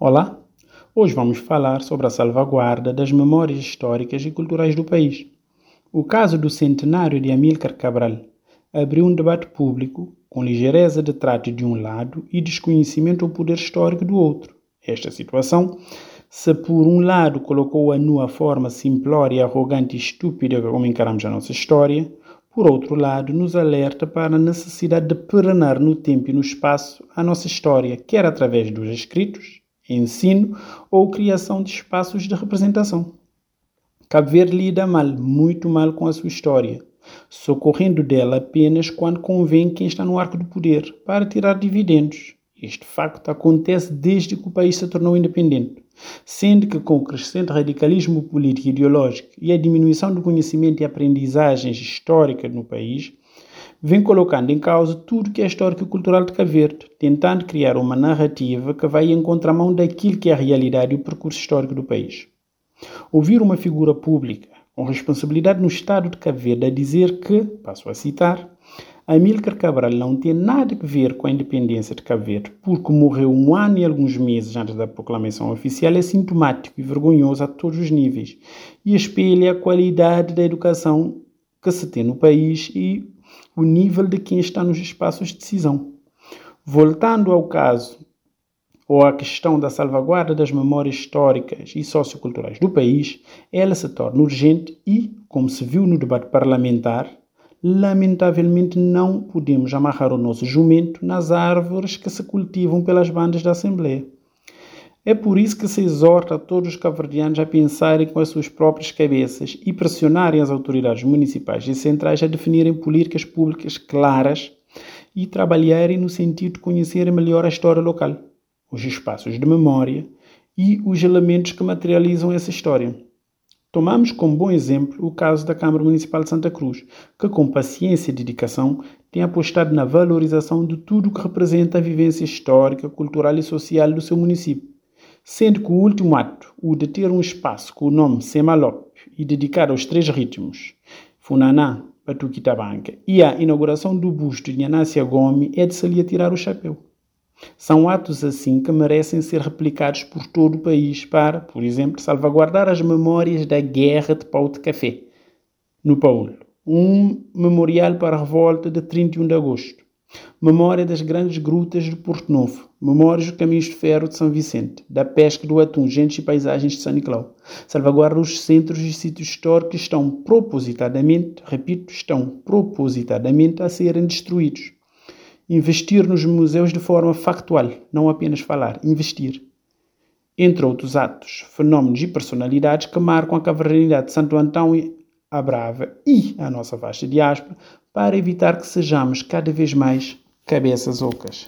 Olá, hoje vamos falar sobre a salvaguarda das memórias históricas e culturais do país. O caso do centenário de Amílcar Cabral abriu um debate público com ligeireza de trato de um lado e desconhecimento do poder histórico do outro. Esta situação, se por um lado colocou a nu a forma simplória, arrogante e estúpida como encaramos a nossa história, por outro lado, nos alerta para a necessidade de perenar no tempo e no espaço a nossa história, quer através dos escritos, ensino ou criação de espaços de representação. Cabo Verde lida mal, muito mal com a sua história, socorrendo dela apenas quando convém quem está no arco do poder, para tirar dividendos. Este facto acontece desde que o país se tornou independente, sendo que com o crescente radicalismo político e ideológico e a diminuição do conhecimento e aprendizagens históricas no país, vem colocando em causa tudo que é histórico e cultural de Cabo Verde, tentando criar uma narrativa que vai em contramão daquilo que é a realidade e o percurso histórico do país. Ouvir uma figura pública com responsabilidade no Estado de Cabo Verde a dizer que, passo a citar, Amílcar Cabral não tem nada a ver com a independência de Cabo Verde, porque morreu um ano e alguns meses antes da proclamação oficial, é sintomático e vergonhoso a todos os níveis e espelha a qualidade da educação que se tem no país e o nível de quem está nos espaços de decisão. Voltando ao caso ou à questão da salvaguarda das memórias históricas e socioculturais do país, ela se torna urgente e, como se viu no debate parlamentar, lamentavelmente não podemos amarrar o nosso jumento nas árvores que se cultivam pelas bandas da Assembleia. É por isso que se exorta a todos os caverdianos a pensarem com as suas próprias cabeças e pressionarem as autoridades municipais e centrais a definirem políticas públicas claras e trabalharem no sentido de conhecerem melhor a história local, os espaços de memória e os elementos que materializam essa história. Tomamos como bom exemplo o caso da Câmara Municipal de Santa Cruz, que com paciência e dedicação tem apostado na valorização de tudo o que representa a vivência histórica, cultural e social do seu município sendo que o último ato, o de ter um espaço com o nome Semalop e dedicado aos três ritmos, Funaná, Batuque Tabanca, e a inauguração do busto de Anácia Gomes é de se lhe atirar o chapéu. São atos assim que merecem ser replicados por todo o país para, por exemplo, salvaguardar as memórias da Guerra de Pau de Café, no Paulo, um memorial para a revolta de 31 de agosto, Memória das grandes grutas de Porto Novo. Memórias do Caminhos de Ferro de São Vicente. Da pesca do atum, gentes e paisagens de São Nicolau. Salvaguarda os centros e sítios históricos que estão propositadamente, repito, estão propositadamente a serem destruídos. Investir nos museus de forma factual, não apenas falar, investir. Entre outros atos, fenómenos e personalidades que marcam a cavernidade de Santo Antão a Brava e a nossa vasta diáspora para evitar que sejamos cada vez mais cabeças ocas.